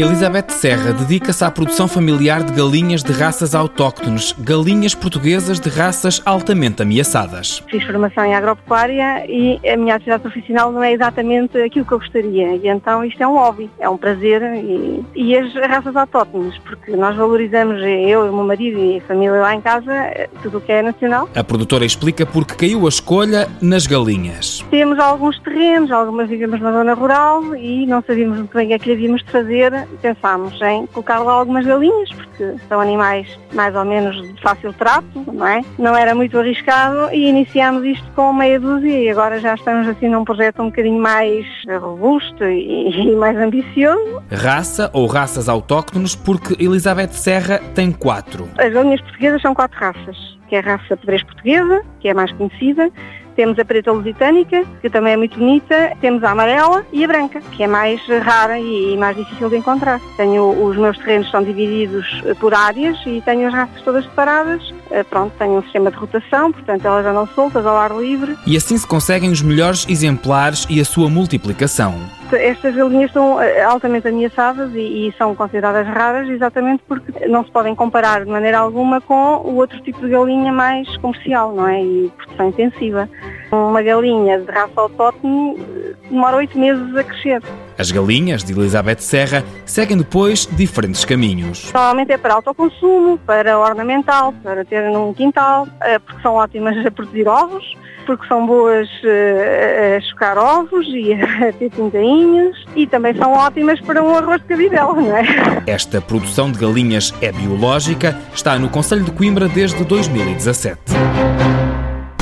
Elizabeth Serra dedica-se à produção familiar de galinhas de raças autóctones, galinhas portuguesas de raças altamente ameaçadas. Fiz formação em agropecuária e a minha atividade profissional não é exatamente aquilo que eu gostaria. E então isto é um hobby, é um prazer e, e as raças autóctones, porque nós valorizamos, eu, o meu marido e a família lá em casa, tudo o que é nacional. A produtora explica porque caiu a escolha nas galinhas. Temos alguns terrenos, algumas vivemos na zona rural e não sabíamos muito bem o que é que havíamos de fazer pensámos em colocar lá algumas galinhas, porque são animais mais ou menos de fácil trato, não é? Não era muito arriscado e iniciámos isto com meia dúzia e agora já estamos assim num projeto um bocadinho mais robusto e, e mais ambicioso. Raça ou raças autóctones, porque Elizabeth Serra tem quatro. As galinhas portuguesas são quatro raças, que é a raça pedrez portuguesa, que é a mais conhecida, temos a preta lusitânica, que também é muito bonita, temos a amarela e a branca, que é mais rara e mais difícil de encontrar. Tenho, os meus terrenos são divididos por áreas e tenho as raças todas separadas. Eh, pronto, tenho um sistema de rotação, portanto elas andam soltas ao ar livre. E assim se conseguem os melhores exemplares e a sua multiplicação estas galinhas são eh, altamente ameaçadas e, e, são consideradas raras exatamente porque não se podem comparar de maneira alguma com o outro tipo de galinha mais comercial, não é? E produção intensiva. Uma galinha de raça autóctone eh, demora oito meses a crescer. As galinhas de Elizabeth Serra seguem depois diferentes caminhos. Normalmente é para autoconsumo, para ornamental, para ter num quintal, eh, porque são ótimas a produzir ovos porque são boas uh, a chocar ovos e a ter pintainhas e também são ótimas para um arroz de cabidela, não é? Esta produção de galinhas é biológica, está no Conselho de Coimbra desde 2017.